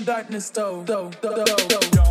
darkness stole. Do, do, do,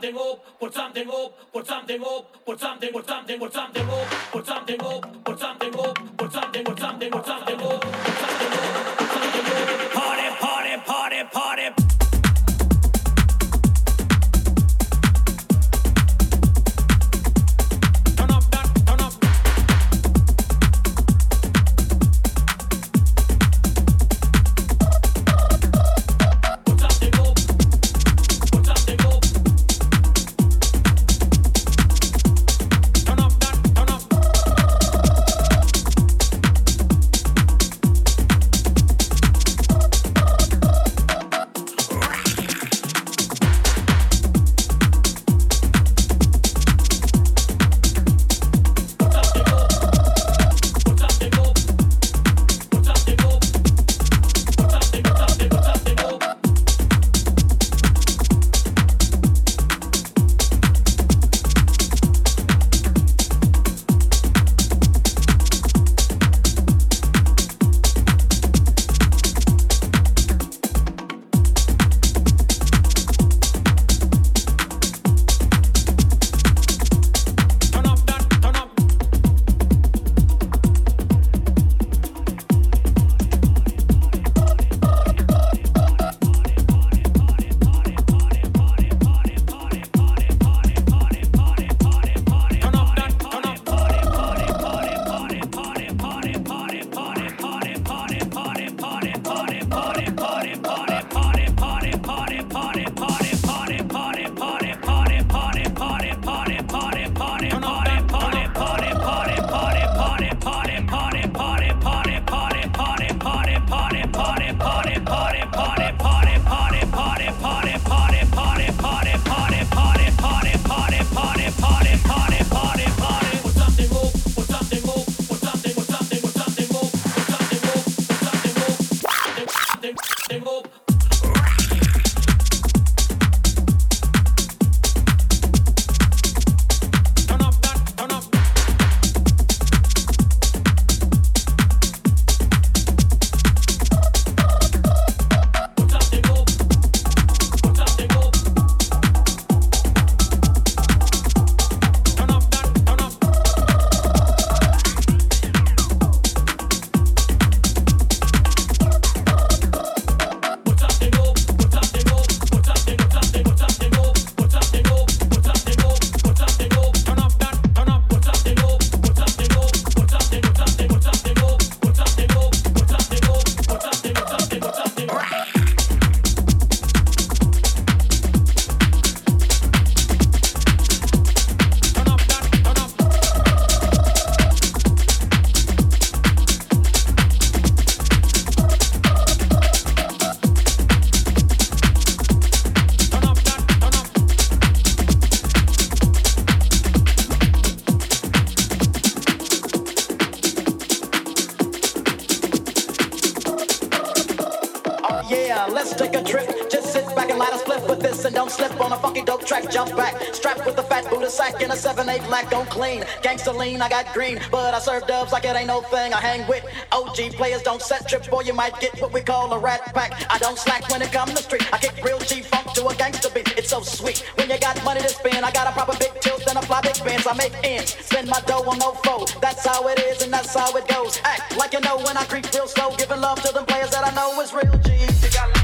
something up, put something up, put something up, put something, put something, put something up, put something up, put something up, put something, put something, put something up, put something up. I hang with OG players, don't set trip, boy, you might get what we call a rat pack. I don't slack when it comes to street. I kick real G funk to a gangster beat. It's so sweet. When you got money to spend, I got a proper big tilt and a fly big bands. I make ends, spend my dough on no foe. That's how it is and that's how it goes. Act like you know when I creep real slow, giving love to them players that I know is real G.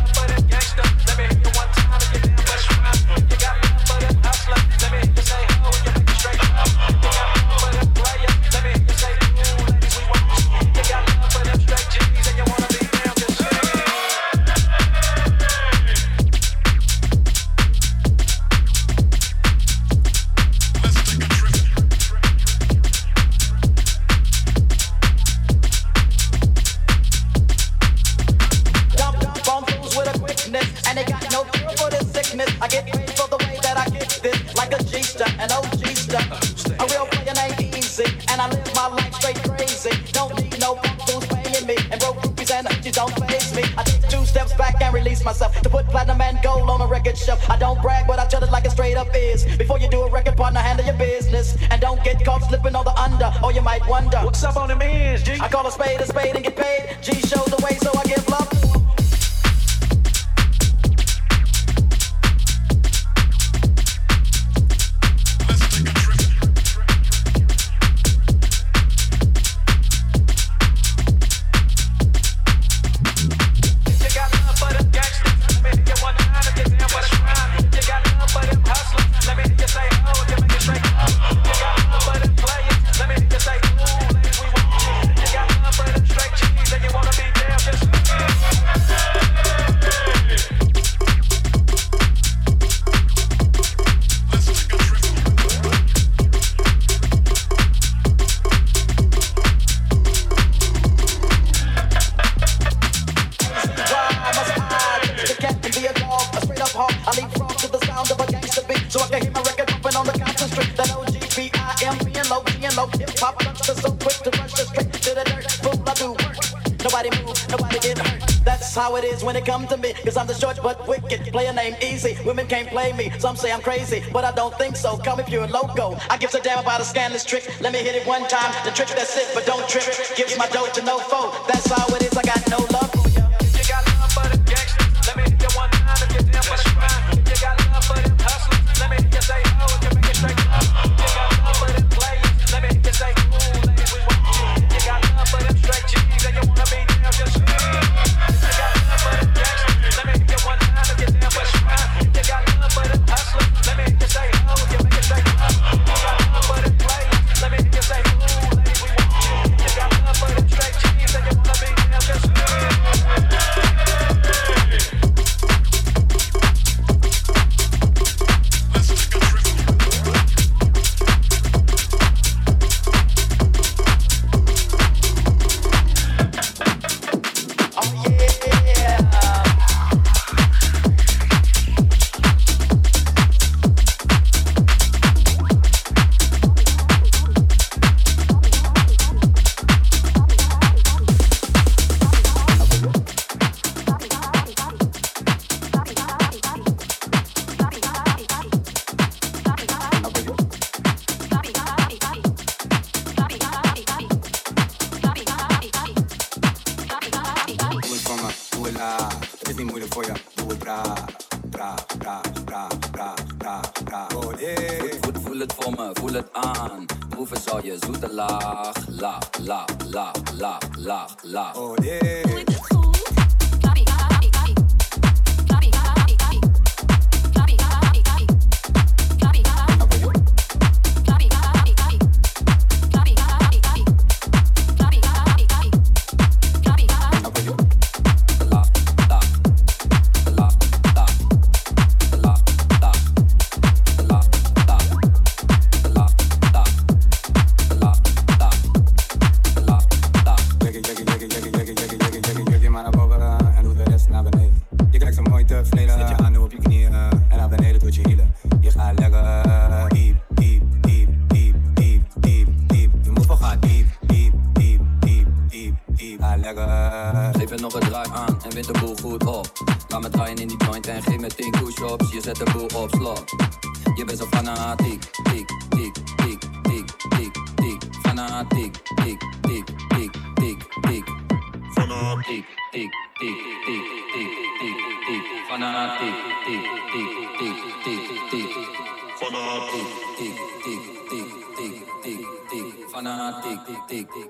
when it comes to me. Cause I'm the short but wicked. Play a name easy. Women can't play me. Some say I'm crazy, but I don't think so. Call me pure loco. I give a damn about a scandalous trick. Let me hit it one time. The trick that's it, but don't trip. Gives my dough to no foe. That's how it is. I got no love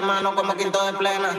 Mano como quinto de plena.